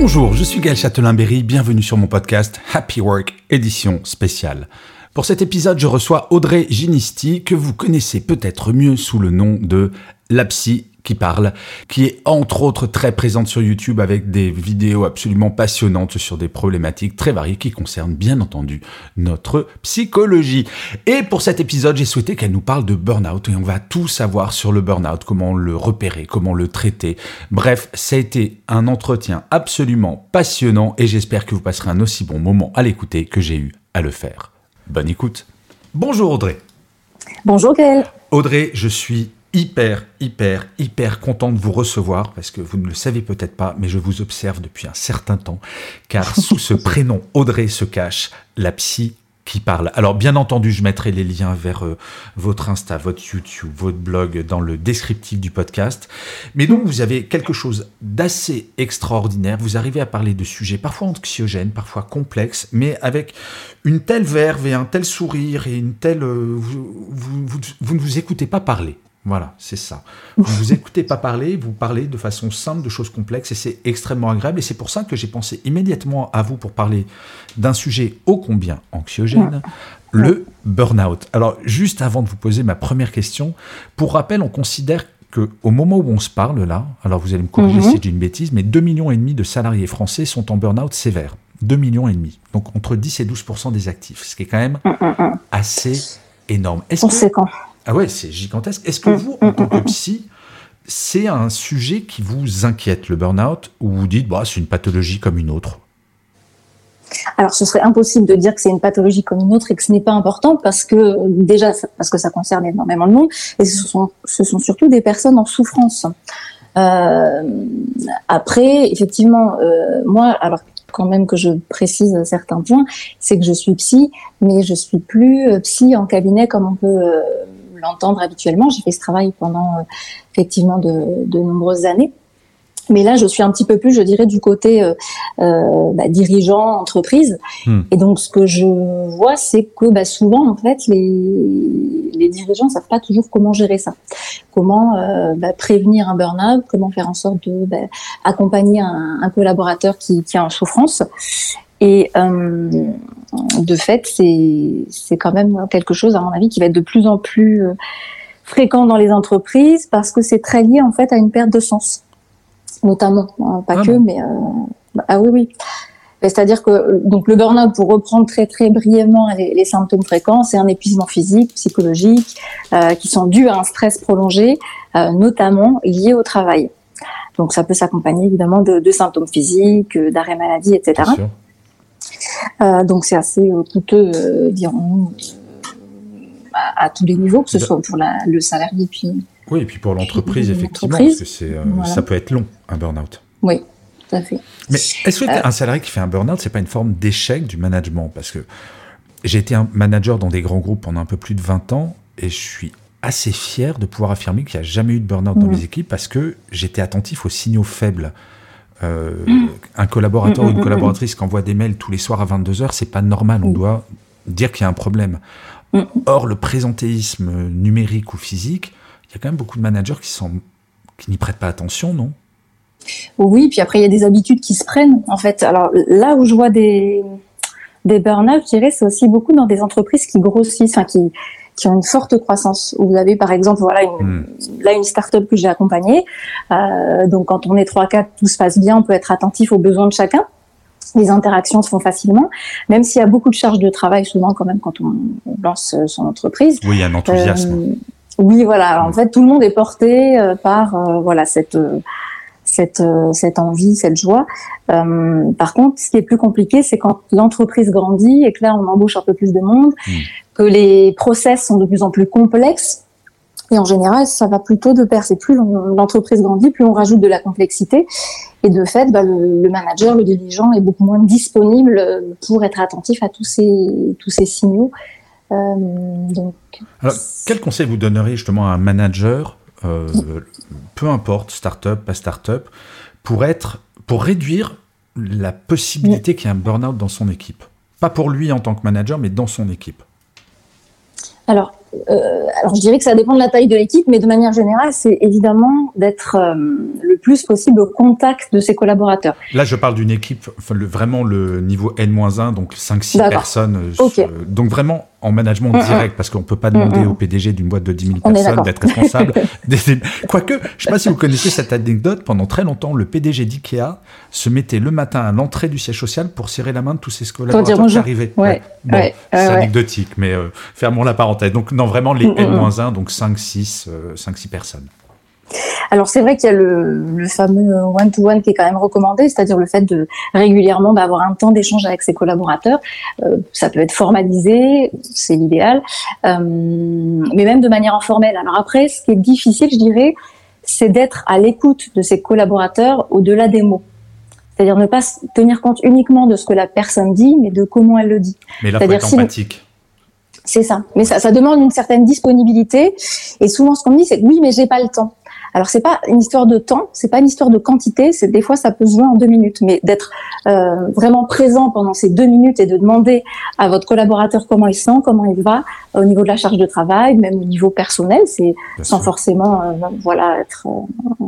Bonjour, je suis Gaël Châtelain-Berry, bienvenue sur mon podcast Happy Work, édition spéciale. Pour cet épisode, je reçois Audrey Ginisti, que vous connaissez peut-être mieux sous le nom de La Psy qui parle, qui est entre autres très présente sur YouTube avec des vidéos absolument passionnantes sur des problématiques très variées qui concernent bien entendu notre psychologie. Et pour cet épisode, j'ai souhaité qu'elle nous parle de burn-out et on va tout savoir sur le burn-out, comment le repérer, comment le traiter. Bref, ça a été un entretien absolument passionnant et j'espère que vous passerez un aussi bon moment à l'écouter que j'ai eu à le faire. Bonne écoute. Bonjour Audrey. Bonjour Gaël. Audrey, je suis hyper, hyper, hyper content de vous recevoir parce que vous ne le savez peut-être pas, mais je vous observe depuis un certain temps, car sous ce prénom Audrey se cache la psy qui parle. Alors bien entendu, je mettrai les liens vers euh, votre Insta, votre YouTube, votre blog dans le descriptif du podcast. Mais donc vous avez quelque chose d'assez extraordinaire. Vous arrivez à parler de sujets parfois anxiogènes, parfois complexes, mais avec une telle verve et un tel sourire et une telle... Euh, vous, vous, vous, vous ne vous écoutez pas parler. Voilà, c'est ça. Vous vous écoutez pas parler, vous parlez de façon simple de choses complexes et c'est extrêmement agréable. Et c'est pour ça que j'ai pensé immédiatement à vous pour parler d'un sujet ô combien anxiogène, le burn-out. Alors, juste avant de vous poser ma première question, pour rappel, on considère que au moment où on se parle là, alors vous allez me corriger si j'ai une bêtise, mais 2 millions et demi de salariés français sont en burn-out sévère. 2 millions et demi. Donc entre 10 et 12% des actifs, ce qui est quand même assez énorme. Est-ce Conséquent. Ah ouais, c'est gigantesque. Est-ce que vous, en tant que psy, c'est un sujet qui vous inquiète, le burn-out, ou vous dites, bah, c'est une pathologie comme une autre? Alors, ce serait impossible de dire que c'est une pathologie comme une autre et que ce n'est pas important parce que déjà parce que ça concerne énormément de monde et ce sont, ce sont surtout des personnes en souffrance. Euh, après, effectivement, euh, moi, alors quand même que je précise certains points, c'est que je suis psy, mais je suis plus euh, psy en cabinet comme on peut l'entendre habituellement. J'ai fait ce travail pendant euh, effectivement de, de, nombreuses années. Mais là, je suis un petit peu plus, je dirais, du côté euh, euh, bah, dirigeant, entreprise. Hmm. Et donc, ce que je vois, c'est que bah, souvent, en fait, les, les dirigeants savent pas toujours comment gérer ça, comment euh, bah, prévenir un burn-out, comment faire en sorte de accompagner un, un, collaborateur qui, qui est en souffrance. Et euh, de fait, c'est quand même quelque chose, à mon avis, qui va être de plus en plus euh, fréquent dans les entreprises parce que c'est très lié en fait à une perte de sens, notamment, hein, pas ah que, mais euh, ah oui, oui. C'est-à-dire que donc le burn-out, pour reprendre très très brièvement les, les symptômes fréquents, c'est un épuisement physique, psychologique, euh, qui sont dus à un stress prolongé, euh, notamment lié au travail. Donc ça peut s'accompagner évidemment de, de, symptômes physiques, d'arrêt maladie, etc. Euh, donc c'est assez euh, coûteux, euh, dirons-nous, à, à, tous les niveaux, que ce soit pour la, le salarié puis. Oui, et puis pour l'entreprise, effectivement, parce que c'est, voilà. ça peut être long, un burn-out. Oui, tout à fait. Mais est-ce qu'un salarié qui fait un burn-out, c'est pas une forme d'échec du management? Parce que j'ai été un manager dans des grands groupes pendant un peu plus de 20 ans et je suis assez fier de pouvoir affirmer qu'il n'y a jamais eu de burn-out mmh. dans mes équipes parce que j'étais attentif aux signaux faibles. Euh, un collaborateur ou une collaboratrice qui envoie des mails tous les soirs à 22h, c'est pas normal, on doit dire qu'il y a un problème. Or, le présentéisme numérique ou physique, il y a quand même beaucoup de managers qui n'y prêtent pas attention, non? Oui, puis après il y a des habitudes qui se prennent en fait. Alors là où je vois des des burn-out, je dirais, c'est aussi beaucoup dans des entreprises qui grossissent, enfin qui qui ont une forte croissance. Vous avez par exemple voilà une, mmh. là une start-up que j'ai accompagnée. Euh, donc quand on est trois quatre, tout se passe bien, on peut être attentif aux besoins de chacun. Les interactions se font facilement, même s'il y a beaucoup de charges de travail souvent quand même quand on, lance son entreprise. Oui, il y a un enthousiasme. Euh, oui, voilà. En fait, tout le monde est porté euh, par euh, voilà cette euh, cette, cette envie, cette joie. Euh, par contre, ce qui est plus compliqué, c'est quand l'entreprise grandit et que là, on embauche un peu plus de monde, mmh que les process sont de plus en plus complexes. Et en général, ça va plutôt de pair. C'est plus l'entreprise grandit, plus on rajoute de la complexité. Et de fait, bah, le, manager, le dirigeant est beaucoup moins disponible pour être attentif à tous ces, tous ces signaux. Euh, donc, Alors, quel conseil vous donneriez justement à un manager, euh, peu importe, start-up, pas start-up, pour, être, pour réduire la possibilité qu'il y ait un burn-out dans son équipe? Pas pour lui en tant que manager, mais dans son équipe. Alors, euh, alors je dirais que ça dépend de la taille de l'équipe, mais de manière générale, c'est évidemment d'être euh, le plus possible au contact de ses collaborateurs. Là, je parle d'une équipe, enfin, le, vraiment le niveau N-1, donc 5-6 personnes. Euh, donc vraiment en management mm, mm. direct, parce qu'on ne peut pas demander au PDG d'une boîte de 10 000 personnes d'être responsable. Quoique, je ne sais pas si vous connaissez cette anecdote, pendant très longtemps, le PDG d'IKEA se mettait le matin à l'entrée du siège social pour serrer la main de tous ses collaborateurs qui arrivaient. Ouais, bon, c'est anecdotique, mais fermons la parenthèse. Donc non, vraiment les N-1, donc 5-6 5-6 personnes. Alors c'est vrai qu'il y a le, fameux one-to-one qui est quand même recommandé, c'est-à-dire le fait de régulièrement bah, avoir un temps d'échange avec ses collaborateurs. Euh, ça peut être formalisé, c'est l'idéal, euh, mais même de manière informelle. Alors après, ce qui est difficile, je dirais, c'est d'être à l'écoute de ses collaborateurs au-delà des mots. C'est-à-dire ne pas tenir compte uniquement de ce que la personne dit, mais de comment elle le dit. Mais là, faut être empathique. C'est ça. Mais ça, ça demande une certaine disponibilité. Et souvent, ce qu'on me dit, c'est oui, mais j'ai pas le temps. Alors c'est pas une histoire de temps, c'est pas une histoire de quantité. C'est des fois ça peut se jouer en deux minutes, mais d'être euh, vraiment présent pendant ces deux minutes et de demander à votre collaborateur comment il sent, comment il va au niveau de la charge de travail, même au niveau personnel, c'est sans forcément euh, voilà être euh,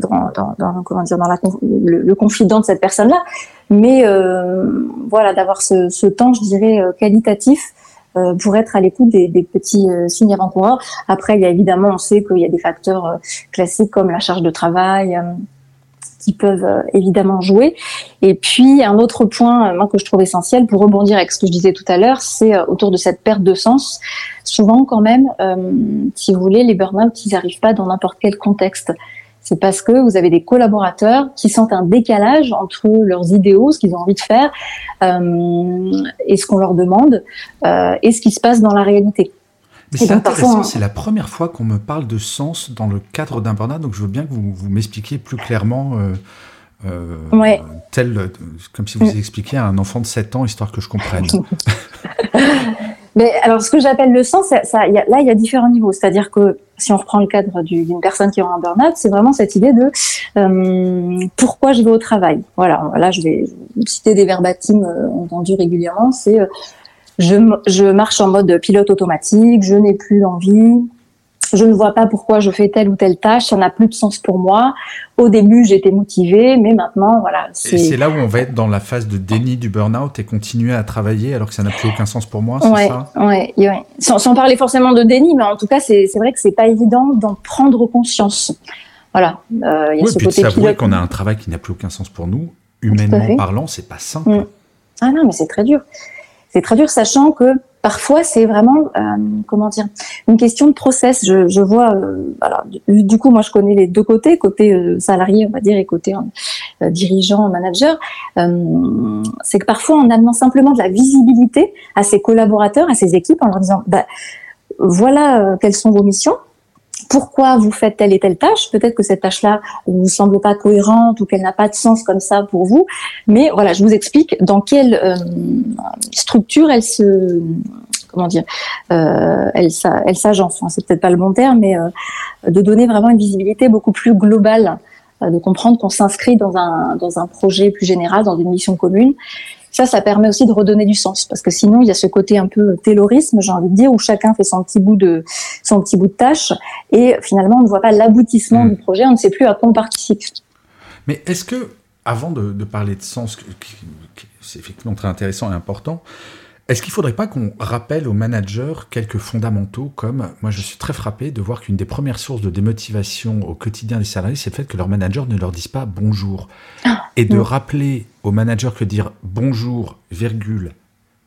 dans, dans, dans, comment dire dans la, le, le confident de cette personne-là, mais euh, voilà d'avoir ce, ce, temps, je dirais qualitatif euh, pour être à l'écoute des, des, petits euh, signes avant-coureurs. Après, il y a évidemment, on sait qu'il y a des facteurs euh, classiques comme la charge de travail qui peuvent évidemment jouer. Et puis un autre point moi, que je trouve essentiel pour rebondir avec ce que je disais tout à l'heure, c'est autour de cette perte de sens. Souvent quand même, si vous voulez, les burn-out, ils n'arrivent pas dans n'importe quel contexte c'est parce que vous avez des collaborateurs qui sentent un décalage entre leurs idéaux, ce qu'ils ont envie de faire, euh, et ce qu'on leur demande, euh, et ce qui se passe dans la réalité. Mais c'est intéressant, c'est la première fois qu'on me parle de sens dans le cadre d'un burn donc je veux bien que vous, vous m'expliquiez plus clairement. Euh, tel, comme si vous mm. expliquiez à un enfant de 7 ans, histoire que je comprenne. Mais alors, ce que j'appelle le sens, ça, ça y a, là, il y a différents niveaux. C'est-à-dire que si on reprend le cadre d'une personne qui aura un burn-out, c'est vraiment cette idée de euh, pourquoi je vais au travail. Voilà, là, je vais citer des verbatims euh, entendus régulièrement. C'est euh, je, je marche en mode pilote automatique, je n'ai plus d'envie, je ne vois pas pourquoi je fais telle ou telle tâche, ça n'a plus de sens pour moi. Au début, j'étais motivée, mais maintenant, voilà. C'est là où on va être dans la phase de déni du burn-out et continuer à travailler alors que ça n'a plus aucun sens pour moi, c'est ouais, ça? ouais, ouais. Sans, sans, parler forcément de déni, mais en tout cas, c'est vrai que c'est pas évident d'en prendre conscience. Voilà. Euh, y a ce puis côté de s'avouer qu'on a un travail qui n'a plus aucun sens pour nous, humainement parlant, c'est pas simple. Mm. Ah non, mais c'est très dur. C'est très dur, sachant que Parfois, c'est vraiment, euh, comment dire, une question de process. Je, vois, euh, du, coup, moi, je connais les deux côtés, côté euh, salarié, on va dire, et côté dirigeant, manager. c'est que parfois, en amenant simplement de la visibilité à ses collaborateurs, à ses équipes, en leur disant, bah, voilà quelles sont vos missions, pourquoi vous faites telle et telle tâche? Peut-être que cette tâche-là ne vous semble pas cohérente ou qu'elle n'a pas de sens comme ça pour vous. Mais voilà, je vous explique dans quelle euh, structure elle se comment dire, euh, elle, elle s'agence. Enfin, c'est peut-être pas le bon terme, mais euh, de donner vraiment une visibilité beaucoup plus globale, euh, de comprendre qu'on s'inscrit dans un dans un projet plus général, dans une mission commune, ça, ça permet aussi de redonner du sens, parce que sinon, il y a ce côté un peu taylorisme, j'ai envie de dire, où chacun fait son petit bout de son petit bout de tâche, et finalement, on ne voit pas l'aboutissement hmm. du projet, on ne sait plus à quoi on participe. Mais est-ce que, avant de, parler de sens, c'est effectivement très intéressant et important, est-ce qu'il ne faudrait pas qu'on rappelle aux managers quelques fondamentaux comme, moi je suis très frappé de voir qu'une des premières sources de démotivation au quotidien des salariés, c'est le fait que leurs managers ne leur disent pas bonjour. Ah, et de rappeler aux managers que dire bonjour, virgule,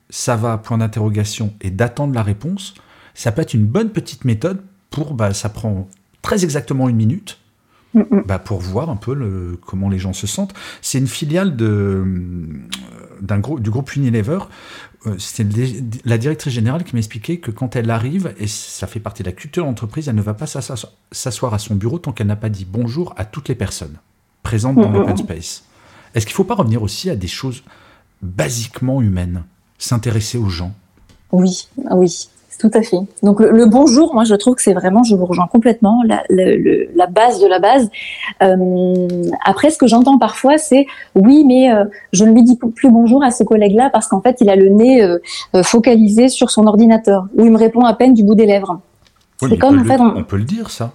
ça va, point d'interrogation, et d'attendre la réponse, ça peut être une bonne petite méthode pour, bah, ça prend très exactement une minute, bah, pour voir un peu le, comment les gens se sentent. C'est une filiale de d'un gros, du groupe Unilever. Euh, c'est la directrice générale qui m'expliquait que quand elle arrive, et ça fait partie de la culture de l'entreprise, elle ne va pas s'asseoir à son bureau tant qu'elle n'a pas dit bonjour à toutes les personnes présentes dans l'open space. Est-ce qu'il ne faut pas revenir aussi à des choses basiquement humaines? S'intéresser aux gens? Oui, oui. Tout à fait. Donc le, bonjour, moi je trouve que c'est vraiment, je vous rejoins complètement, la, la base de la base. Euh, après, ce que j'entends parfois, c'est oui, mais euh, je ne lui dis plus bonjour à ce collègue-là parce qu'en fait, il a le nez euh, focalisé sur son ordinateur ou il me répond à peine du bout des lèvres. c'est comme en fait, on peut le dire ça.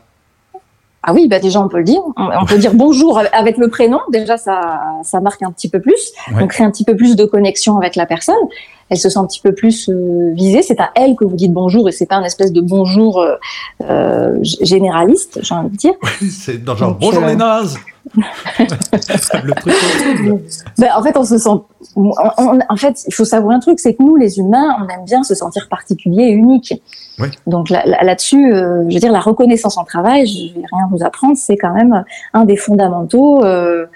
Ah oui, bah déjà on peut le dire. On, peut dire bonjour avec le prénom. Déjà ça, ça marque un petit peu plus. On crée un petit peu plus de connexion avec la personne. Elle se sent un petit peu plus euh, visée. C'est à elle que vous dites bonjour et c'est pas un espèce de bonjour euh, euh généraliste, j'ai envie de dire. c'est dans genre bonjour les nazes. Le truc ben, en fait, on se sent. en fait, il faut savoir un truc, c'est que nous, les humains, on aime bien se sentir particulier et unique. Donc là-dessus, euh, je veux dire, la reconnaissance en travail, je vais rien vous apprendre, c'est quand même un des fondamentaux euh,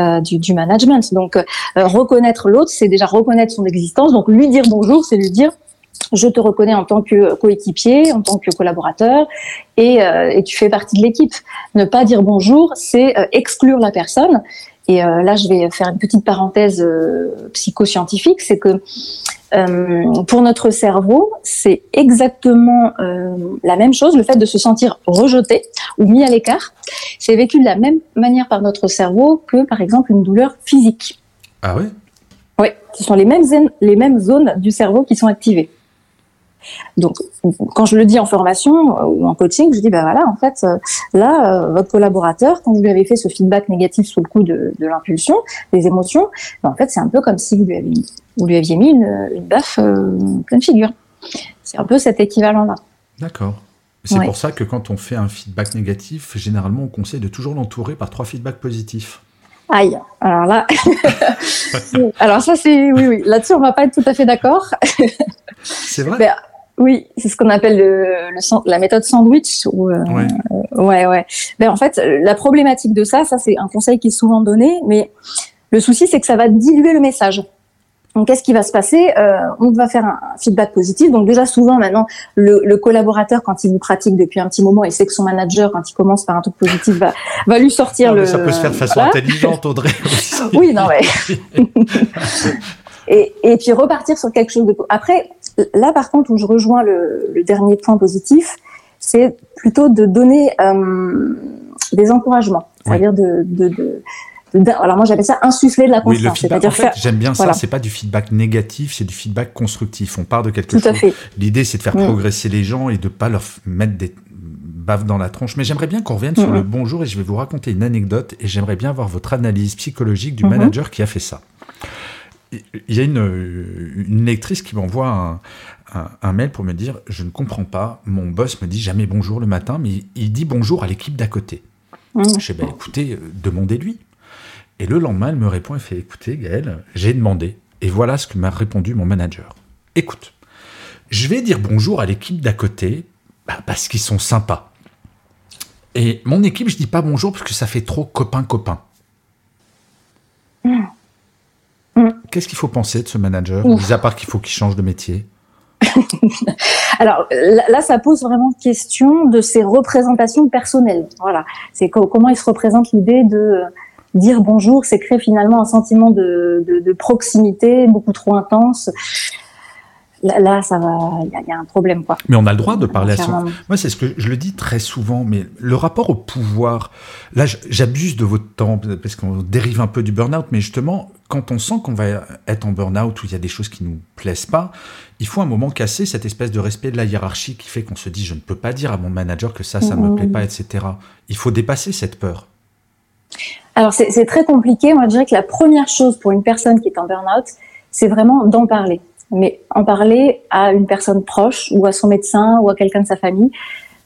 euh, du, du, management. Donc reconnaître l'autre, c'est déjà reconnaître son existence. Donc lui dire bonjour, c'est lui dire je te reconnais en tant que coéquipier, en tant que collaborateur, et, euh, et tu fais partie de l'équipe. Ne pas dire bonjour, c'est exclure la personne. Et euh, là, je vais faire une petite parenthèse psychoscientifique, c'est que euh, pour notre cerveau, c'est exactement euh, la même chose. Le fait de se sentir rejeté ou mis à l'écart, c'est vécu de la même manière par notre cerveau que, par exemple, une douleur physique. Ah oui Oui, ce sont les mêmes, les mêmes zones du cerveau qui sont activées. Donc, quand je le dis en formation euh, ou en coaching, je dis, ben voilà, en fait, euh, là, euh, votre collaborateur, quand vous lui avez fait ce feedback négatif sous le coup de, de l'impulsion, des émotions, ben en fait, c'est un peu comme si vous lui aviez, vous lui aviez mis une, une baffe pleine figure. C'est un peu cet équivalent-là. D'accord. C'est pour ça que quand on fait un feedback négatif, généralement, on conseille de toujours l'entourer par trois feedbacks positifs. Aïe, alors là, alors ça c'est, oui, oui, là-dessus on va pas être tout à fait d'accord. C'est vrai? Ben, oui, c'est ce qu'on appelle le, le, la méthode sandwich. Ou, euh, ouais. ouais, ouais. Ben, en fait, la problématique de ça, ça c'est un conseil qui est souvent donné, mais le souci c'est que ça va diluer le message. Donc, qu'est-ce qui va se passer? Euh, On va faire un feedback positif. Donc, déjà, souvent, maintenant, le, le, collaborateur, quand il vous pratique depuis un petit moment, il sait que son manager, quand il commence par un truc positif, va, va lui sortir le. Ça peut se faire de façon intelligente, Audrey. oui, non, mais. et, et puis repartir sur quelque chose de. Après, là, par contre, où je rejoins le, le dernier point positif, c'est plutôt de donner euh, des encouragements, c'est-à-dire de, de, de alors moi j'appelle ça insuffler de la confiance. Oui, en fait, j'aime bien ça. C'est pas du feedback négatif, c'est du feedback constructif. On part de quelque Tout chose. L'idée c'est de faire mm. progresser les gens et de pas leur mettre des baves dans la tronche. Mais j'aimerais bien qu'on revienne sur le bonjour et je vais vous raconter une anecdote et j'aimerais bien avoir votre analyse psychologique du mm-hmm. manager qui a fait ça il y a une, une lectrice qui m'envoie un, mail pour me dire Je ne comprends pas, mon boss me dit jamais bonjour le matin, mais il dit bonjour à l'équipe d'à côté. Mmh. Je dis bah, écoutez, euh, demandez-lui. Et le lendemain, elle me répond et fait Écoutez, Gaël, j'ai demandé, et voilà ce que m'a répondu mon manager. Écoute, je vais dire bonjour à l'équipe d'à côté bah, parce qu'ils sont sympas. Et mon équipe, je dis pas bonjour parce que ça fait trop copain-copain. Mmh. Mm. Qu'est-ce qu'il faut penser de ce manager, mis à part qu'il faut qu'il change de métier? Alors là, ça pose vraiment question de ses représentations personnelles. Voilà, c'est comment il se représente l'idée de dire bonjour, c'est créer finalement un sentiment de, de proximité beaucoup trop intense là, ça va, il y, a un problème, quoi. Mais on a le droit de parler à son. Moi, c'est ce que je le dis très souvent, mais le rapport au pouvoir, là, j'abuse de votre temps parce qu'on dérive un peu du burn-out, mais justement, quand on sent qu'on va être en burn-out ou il y a des choses qui nous plaisent pas, il faut un moment casser cette espèce de respect de la hiérarchie qui fait qu'on se dit, je ne peux pas dire à mon manager que ça, ça ne me plaît pas, etc. Il faut dépasser cette peur. Alors, c'est très compliqué. Moi, je dirais que la première chose pour une personne qui est en burn-out, c'est vraiment d'en parler mais en parler à une personne proche ou à son médecin ou à quelqu'un de sa famille.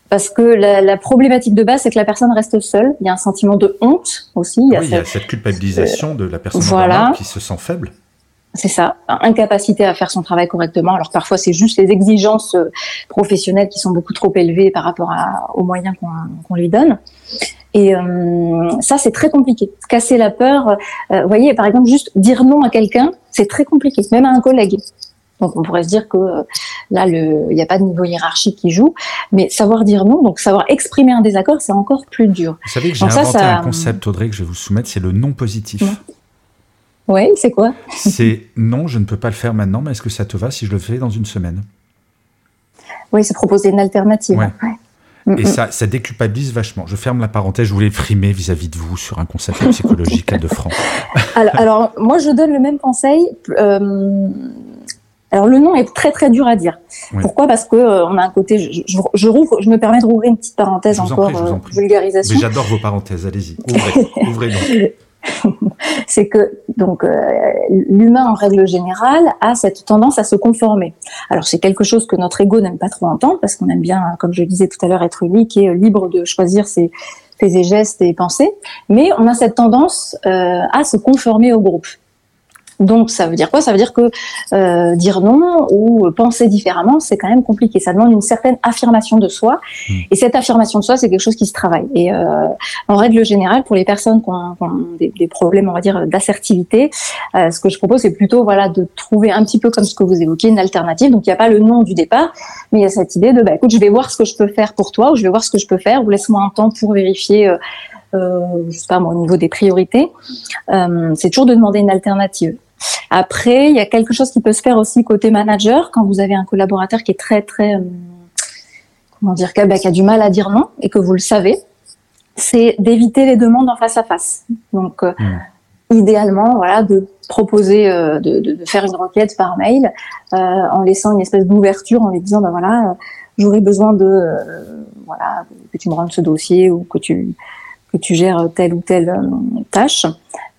Parce que la, problématique de base, c'est que la personne reste seule. Il y a un sentiment de honte aussi. Il y a, oui, cette, il y a cette culpabilisation de la personne voilà. qui se sent faible. C'est ça, incapacité à faire son travail correctement. Alors parfois, c'est juste les exigences euh, professionnelles qui sont beaucoup trop élevées par rapport à, aux moyens qu'on lui donne. Et euh, ça, c'est très compliqué. Casser la peur, vous voyez, par exemple, juste dire non à quelqu'un, c'est très compliqué, même à un collègue. Donc on pourrait se dire que là, il n'y a pas de niveau hiérarchique qui joue, mais savoir dire non, donc savoir exprimer un désaccord, c'est encore plus dur. Vous savez que j'ai inventé un concept, Audrey, que je vais vous soumettre, c'est le non positif. Oui, c'est quoi? C'est non, je ne peux pas le faire maintenant, mais est-ce que ça te va si je le fais dans une semaine? Oui, c'est proposer une alternative. Et ça, ça déculpabilise vachement. Je ferme la parenthèse, je voulais frimer vis-à-vis de vous sur un concept psychologique à deux francs. Alors, alors, moi, je donne le même conseil. Euh, alors le nom est très très dur à dire. Pourquoi? Parce que euh, on a un côté. Je, je, je, rouvre, je me permets de rouvrir une petite parenthèse encore euh, vulgarisation. Mais j'adore vos parenthèses. Allez-y, ouvrez, ouvrez donc. c'est que donc euh, l'humain en règle générale a cette tendance à se conformer. Alors c'est quelque chose que notre ego n'aime pas trop entendre parce qu'on aime bien, comme je le disais tout à l'heure, être unique et libre de choisir ses faits et gestes et pensées. Mais on a cette tendance euh, à se conformer au groupe. Donc ça veut dire quoi? Ça veut dire que euh, dire non ou penser différemment, c'est quand même compliqué. Ça demande une certaine affirmation de soi. Hmm. Et cette affirmation de soi, c'est quelque chose qui se travaille. Et euh, en règle générale, pour les personnes qui ont, des, des, problèmes, on va dire, d'assertivité, euh, ce que je propose, c'est plutôt voilà de trouver un petit peu comme ce que vous évoquiez, une alternative. Donc il n'y a pas le nom du départ, mais il y a cette idée de bah, écoute, je vais voir ce que je peux faire pour toi, ou je vais voir ce que je peux faire, ou laisse-moi un temps pour vérifier. Euh, euh, je sais pas moi, au niveau des priorités, euh, c'est toujours de demander une alternative. Après, il y a quelque chose qui peut se faire aussi côté manager quand vous avez un collaborateur qui est très très euh, comment dire bah, qui a du mal à dire non et que vous le savez, c'est d'éviter les demandes en face à face. Donc euh, hmm. idéalement, voilà, de proposer euh, de, faire une requête par mail euh, en laissant une espèce d'ouverture en lui disant ben voilà, j'aurais besoin de voilà que tu me rendes ce dossier ou que tu que tu gères telle ou telle tâche.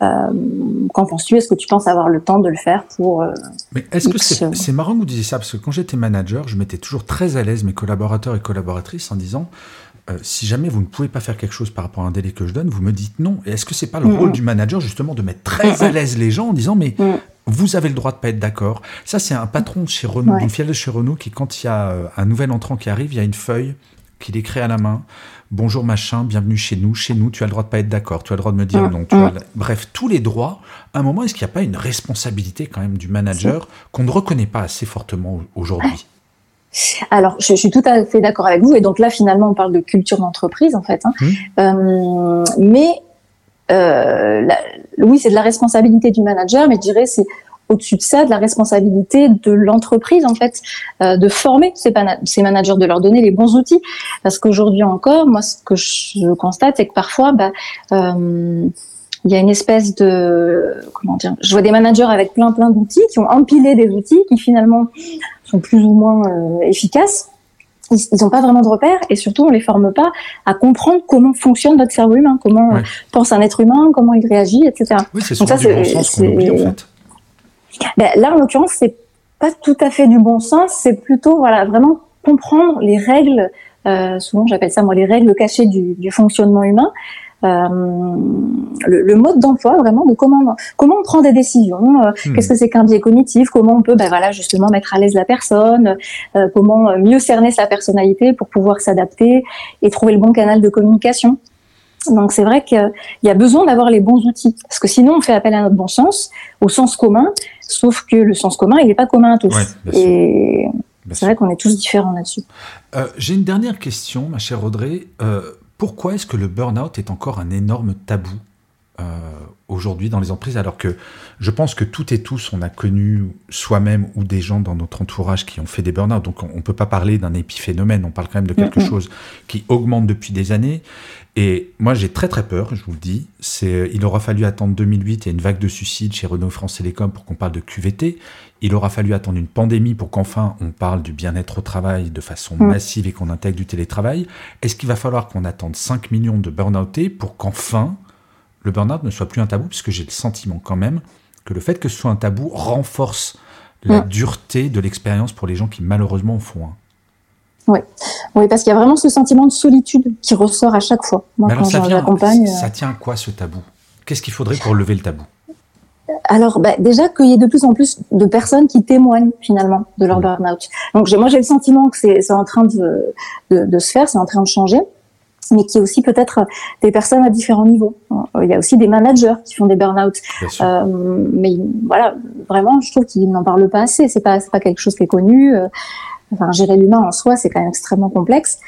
Euh, qu'en penses-tu? Est-ce que tu penses avoir le temps de le faire pour euh, Mais est-ce que c'est marrant que vous disiez ça parce que quand j'étais manager, je mettais toujours très à l'aise mes collaborateurs et collaboratrices en disant euh, si jamais vous ne pouvez pas faire quelque chose par rapport à un délai que je donne, vous me dites non. Et est-ce que c'est pas le rôle du manager justement de mettre très à l'aise les gens en disant mais vous avez le droit de pas être d'accord. Ça c'est un patron chez Renault, une filiale de chez Renault qui quand il y a un nouvel entrant qui arrive, il y a une feuille qu'il écrit à la main bonjour machin, bienvenue chez nous, chez nous, tu as le droit de pas être d'accord, tu as le droit de me dire non. Bref, tous les droits. À un moment, est-ce qu'il n'y a pas une responsabilité quand même du manager qu'on ne reconnaît pas assez fortement aujourd'hui? Alors, je, suis tout à fait d'accord avec vous. Et donc là, finalement, on parle de culture d'entreprise, en fait. Hein. Hum. Euh, mais euh, oui, c'est de la responsabilité du manager, mais je dirais c'est au-dessus de ça, de la responsabilité de l'entreprise, en fait, euh, de former ces, ces, managers, de leur donner les bons outils. Parce qu'aujourd'hui encore, moi, ce que je constate, c'est que parfois, bah, euh, il y a une espèce de comment dire je vois des managers avec plein plein d'outils qui ont empilé des outils qui finalement sont plus ou moins euh, efficaces ils n'ont pas vraiment de repères et surtout on les forme pas à comprendre comment fonctionne notre cerveau humain, comment pense un être humain, comment il réagit, etc. Oui, c'est ça, du bon sens qu'on oublie en fait. Ben, là, en l'occurrence, c'est pas tout à fait du bon sens. C'est plutôt, voilà, vraiment comprendre les règles. Euh, souvent, j'appelle ça moi les règles cachées du, du fonctionnement humain. Euh, le, le, mode d'emploi vraiment de comment comment on prend des décisions euh, hmm. qu'est-ce que c'est qu'un biais cognitif comment on peut ben voilà justement mettre à l'aise la personne euh, comment mieux cerner sa personnalité pour pouvoir s'adapter et trouver le bon canal de communication donc c'est vrai qu'il y a besoin d'avoir les bons outils, parce que sinon on fait appel à notre bon sens, au sens commun, sauf que le sens commun, il n'est pas commun à tous. et c'est vrai qu'on est tous différents là-dessus. Euh, j'ai une dernière question, ma chère Audrey. Euh, pourquoi est-ce que le burn-out est encore un énorme tabou? Euh, aujourd'hui dans les entreprises, alors que je pense que toutes et tous, on a connu soi-même ou des gens dans notre entourage qui ont fait des burn-out. Donc on ne peut pas parler d'un épiphénomène, on parle quand même de quelque chose qui augmente depuis des années. Et moi, j'ai très très peur, je vous le dis. C'est, il aura fallu attendre 2008 et une vague de suicides chez Renault France Télécom pour qu'on parle de QVT. Il aura fallu attendre une pandémie pour qu'enfin on parle du bien-être au travail de façon massive et qu'on intègre du télétravail. Est-ce qu'il va falloir qu'on attende 5 millions de burn-outés pour qu'enfin le burn-out ne soit plus un tabou, puisque j'ai le sentiment quand même que le fait que ce soit un tabou renforce la dureté de l'expérience pour les gens qui malheureusement en font un. Oui, oui parce qu'il y a vraiment ce sentiment de solitude qui ressort à chaque fois. Moi, quand. Ça, euh, ça tient à quoi ce tabou? Qu'est-ce qu'il faudrait pour lever le tabou? Alors, bah, déjà qu'il y ait de plus en plus de personnes qui témoignent finalement de leur burn-out. Donc, moi, j'ai le sentiment que c'est en train de, de, de se faire, c'est en train de changer. Mais qui est aussi peut-être des personnes à différents niveaux. Il y a aussi des managers qui font des burn-out. Euh, mais voilà, vraiment, je trouve qu'ils n'en parlent pas assez. C'est pas, pas quelque chose qui est connu. Euh, enfin, gérer l'humain en soi, c'est quand même extrêmement complexe.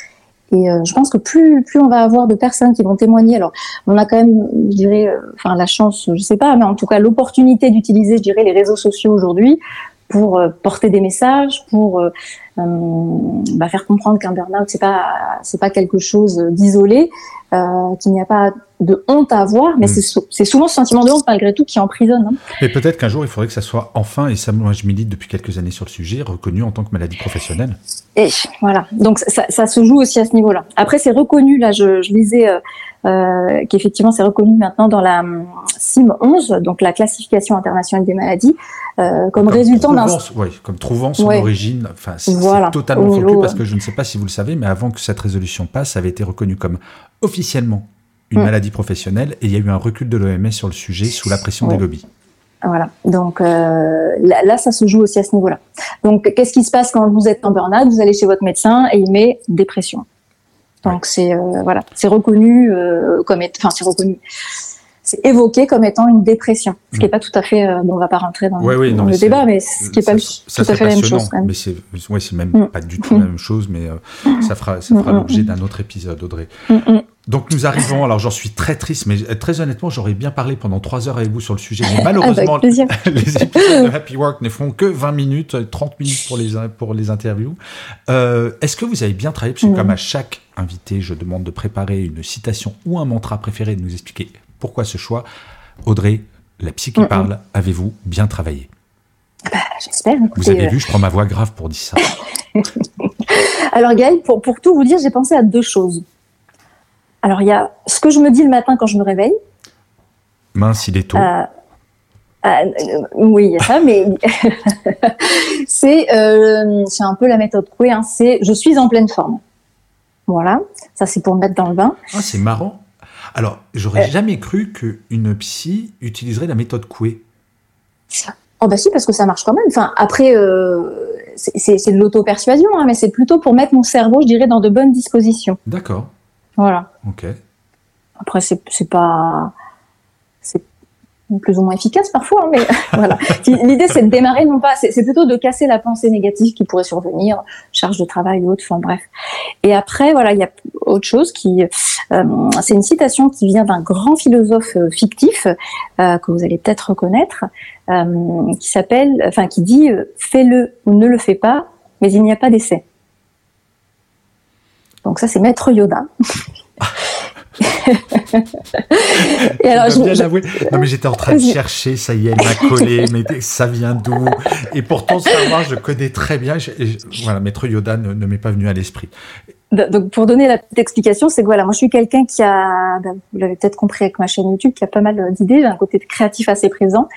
Et euh, je pense que plus plus on va avoir de personnes qui vont témoigner, alors on a quand même, je dirais, euh, enfin la chance, je sais pas, mais en tout cas l'opportunité d'utiliser, je dirais, les réseaux sociaux aujourd'hui pour euh, porter des messages, pour euh, bah, faire comprendre qu'un burn-out c'est pas c'est pas quelque chose d'isolé, euh, qu'il n'y a pas de honte à avoir, mais mm. c'est souvent ce sentiment de honte malgré tout qui emprisonne. Hein. Mais peut-être qu'un jour il faudrait que ça soit enfin, et ça moi je milite depuis quelques années sur le sujet, reconnu en tant que maladie professionnelle. Et voilà, donc ça, ça se joue aussi à ce niveau-là. Après c'est reconnu, là je, je lisais euh, qu'effectivement c'est reconnu maintenant dans la CIM 11, donc la classification internationale des maladies, euh, comme, résultant d'un... Oui, comme trouvant son origine, enfin, c'est voilà, totalement faux parce que je ne sais pas si vous le savez, mais avant que cette résolution passe, ça avait été reconnu comme officiellement une mm. maladie professionnelle et il y a eu un recul de l'OMS sur le sujet sous la pression des lobbies. Voilà. Donc euh, là, ça se joue aussi à ce niveau-là. Donc, qu'est-ce qui se passe quand vous êtes en burn-out? Vous allez chez votre médecin et il met dépression. Donc c'est euh, voilà, c'est reconnu euh, comme, enfin c'est reconnu c'est évoqué comme étant une dépression, ce qui n'est mm. pas tout à fait. Euh, bon, on va pas rentrer dans, le débat, mais ce qui n'est pas tout à fait la même chose. Mais c'est ouais, même mm. pas du tout la même chose, mais ça fera, ça fera l'objet d'un autre épisode, Audrey. Donc nous arrivons, alors j'en suis très triste, mais très honnêtement, j'aurais bien parlé pendant trois heures avec vous sur le sujet, mais malheureusement, les épisodes de Happy Work ne font que 20 minutes, 30 minutes pour les, pour les interviews. Euh, est-ce que vous avez bien travaillé? Parce que comme à chaque invité, je demande de préparer une citation ou un mantra préféré et de nous expliquer pourquoi ce choix Audrey, la psy qui parle, avez-vous bien travaillé? Bah, J'espère. Vous avez euh, vu, je prends ma voix grave pour dire ça. Alors Gaël, pour, pour tout vous dire, j'ai pensé à deux choses. Alors il y a ce que je me dis le matin quand je me réveille. Mince, il est tôt. Euh, euh, oui, il y a ça, mais c'est un peu la méthode Coué. Hein, c'est je suis en pleine forme. Voilà, ça c'est pour me mettre dans le bain. Ah, c'est marrant. Alors, j'aurais jamais cru qu'une psy utiliserait la méthode Coué. Oh bah si, parce que ça marche quand même. Enfin, après, euh, c'est de l'auto-persuasion, hein, mais c'est plutôt pour mettre mon cerveau, je dirais, dans de bonnes dispositions. D'accord. Voilà. Ok. Après, c'est pas plus ou moins efficace parfois, hein, mais voilà. L'idée, c'est de démarrer, non pas, c'est plutôt de casser la pensée négative qui pourrait survenir, charge de travail ou autre, enfin bref. Et après, voilà, il y a autre chose qui, euh, c'est une citation qui vient d'un grand philosophe euh, fictif euh, que vous allez peut-être reconnaître, qui s'appelle, enfin, qui dit, fais-le ou ne le fais pas, mais il n'y a pas d'essai. Donc ça, c'est Maître Yoda. et alors, je, bien. Non, mais j'étais en train de chercher, ça y est, elle m'a collé, mais ça vient d'où? Et pourtant, ça je connais très bien. voilà, Maître Yoda ne, m'est pas venu à l'esprit. Donc, pour donner la petite explication, c'est que voilà, moi, je suis quelqu'un qui a, ben, vous l'avez peut-être compris avec ma chaîne YouTube, qui a pas mal d'idées. J'ai un côté créatif assez présent.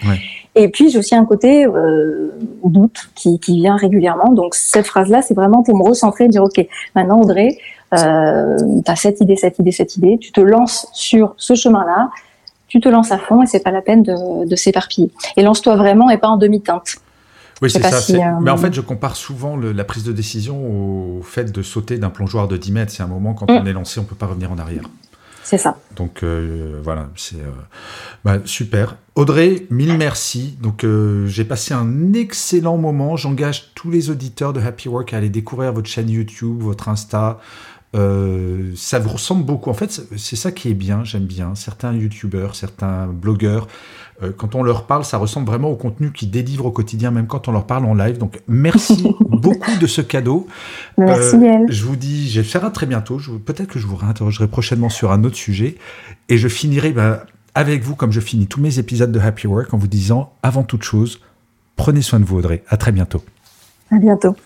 Et puis, j'ai aussi un côté euh, doute qui, qui vient régulièrement. Donc, cette phrase-là, c'est vraiment pour me recentrer et dire, OK, maintenant, Audrey, euh, tu as cette idée, cette idée, cette idée, tu te lances sur ce chemin-là, tu te lances à fond et c'est pas la peine de, de s'éparpiller. Et lance-toi vraiment et pas en demi-teinte. Oui, c'est ça. Euh, mais en fait, je compare souvent le, la prise de décision au fait de sauter d'un plongeoir de 10 mètres. C'est un moment, quand mm. on est lancé, on peut pas revenir en arrière. C'est ça. Donc euh, voilà, c'est euh, bah, super. Audrey, mille merci. Donc j'ai passé un excellent moment. J'engage tous les auditeurs de Happy Work à aller découvrir votre chaîne YouTube, votre Insta, euh, ça vous ressemble beaucoup. En fait, c'est ça qui est bien, j'aime bien. Certains youtubeurs, certains blogueurs, euh, quand on leur parle, ça ressemble vraiment au contenu qu'ils délivrent au quotidien, même quand on leur parle en live. Donc, merci beaucoup de ce cadeau. Merci, euh, Je vous dis, j'espère très bientôt. Peut-être que je vous réinterrogerai prochainement sur un autre sujet. Et je finirai bah, avec vous, comme je finis tous mes épisodes de Happy Work, en vous disant, avant toute chose, prenez soin de vous, Audrey. À très bientôt. À bientôt.